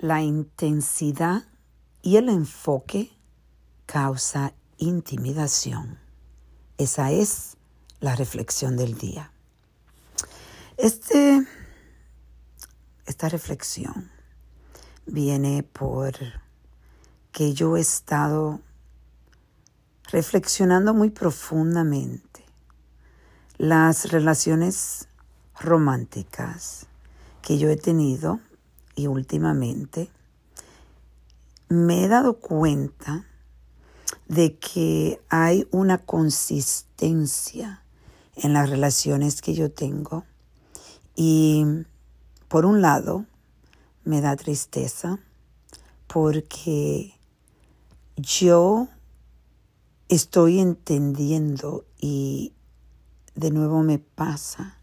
La intensidad y el enfoque causa intimidación. Esa es la reflexión del día. Este, esta reflexión viene por que yo he estado reflexionando muy profundamente las relaciones románticas que yo he tenido y últimamente me he dado cuenta de que hay una consistencia en las relaciones que yo tengo y por un lado me da tristeza porque yo estoy entendiendo y de nuevo me pasa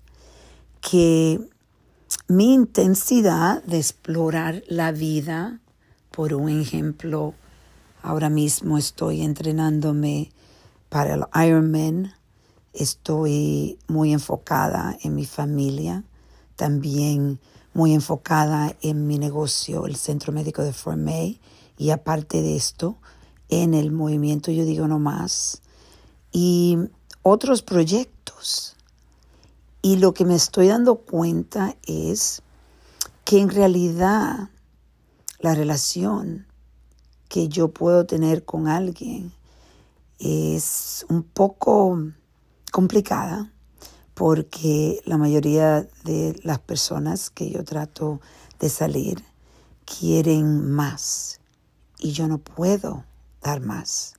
que mi intensidad de explorar la vida, por un ejemplo, ahora mismo estoy entrenándome para el Ironman, estoy muy enfocada en mi familia, también muy enfocada en mi negocio, el Centro Médico de Fort y aparte de esto, en el movimiento Yo Digo No Más y otros proyectos. Y lo que me estoy dando cuenta es que en realidad la relación que yo puedo tener con alguien es un poco complicada porque la mayoría de las personas que yo trato de salir quieren más y yo no puedo dar más.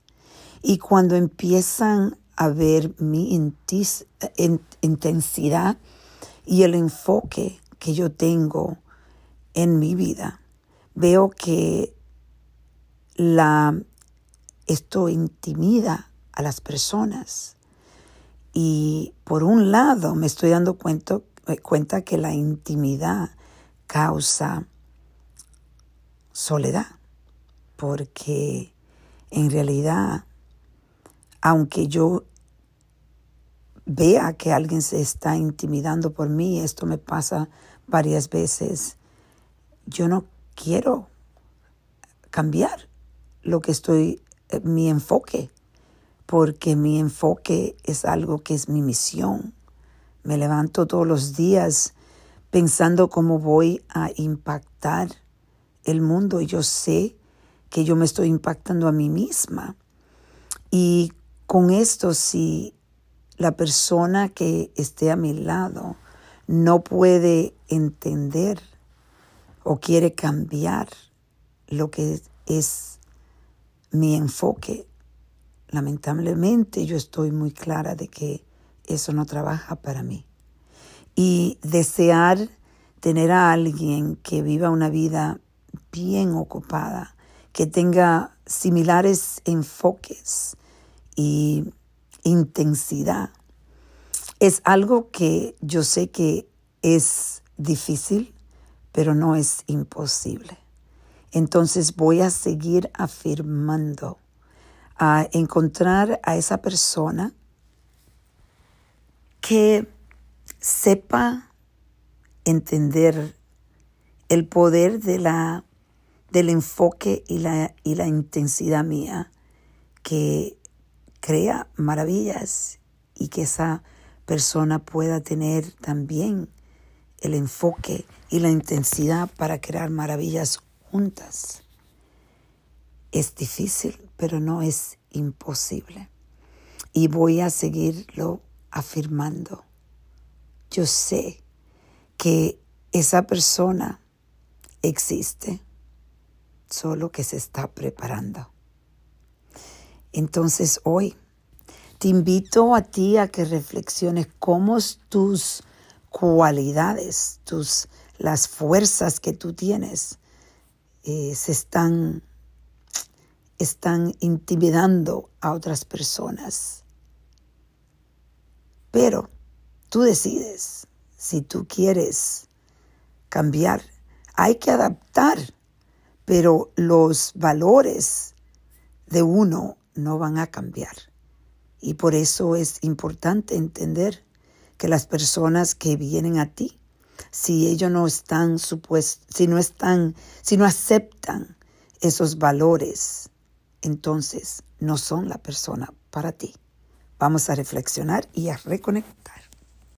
Y cuando empiezan a ver mi intensidad y el enfoque que yo tengo en mi vida, veo que la esto intimida a las personas. Y por un lado me estoy dando cuenta, cuenta que la intimidad causa soledad, porque en realidad, aunque yo vea que alguien se está intimidando por mí, esto me pasa varias veces, yo no quiero cambiar lo que estoy, eh, mi enfoque, porque mi enfoque es algo que es mi misión. Me levanto todos los días pensando cómo voy a impactar el mundo y yo sé que yo me estoy impactando a mí misma. Y con esto, si la persona que esté a mi lado no puede entender o quiere cambiar lo que es mi enfoque, lamentablemente yo estoy muy clara de que eso no trabaja para mí. Y desear tener a alguien que viva una vida bien ocupada, que tenga similares enfoques y intensidad. Es algo que yo sé que es difícil, pero no es imposible. Entonces voy a seguir afirmando, a encontrar a esa persona que sepa entender el poder de la del enfoque y la, y la intensidad mía que crea maravillas y que esa persona pueda tener también el enfoque y la intensidad para crear maravillas juntas. Es difícil, pero no es imposible. Y voy a seguirlo afirmando. Yo sé que esa persona existe solo que se está preparando. Entonces hoy te invito a ti a que reflexiones cómo tus cualidades, tus, las fuerzas que tú tienes, eh, se están, están intimidando a otras personas. Pero tú decides si tú quieres cambiar. Hay que adaptar pero los valores de uno no van a cambiar. Y por eso es importante entender que las personas que vienen a ti si ellos no están supuestos, si no están, si no aceptan esos valores, entonces no son la persona para ti. Vamos a reflexionar y a reconectar.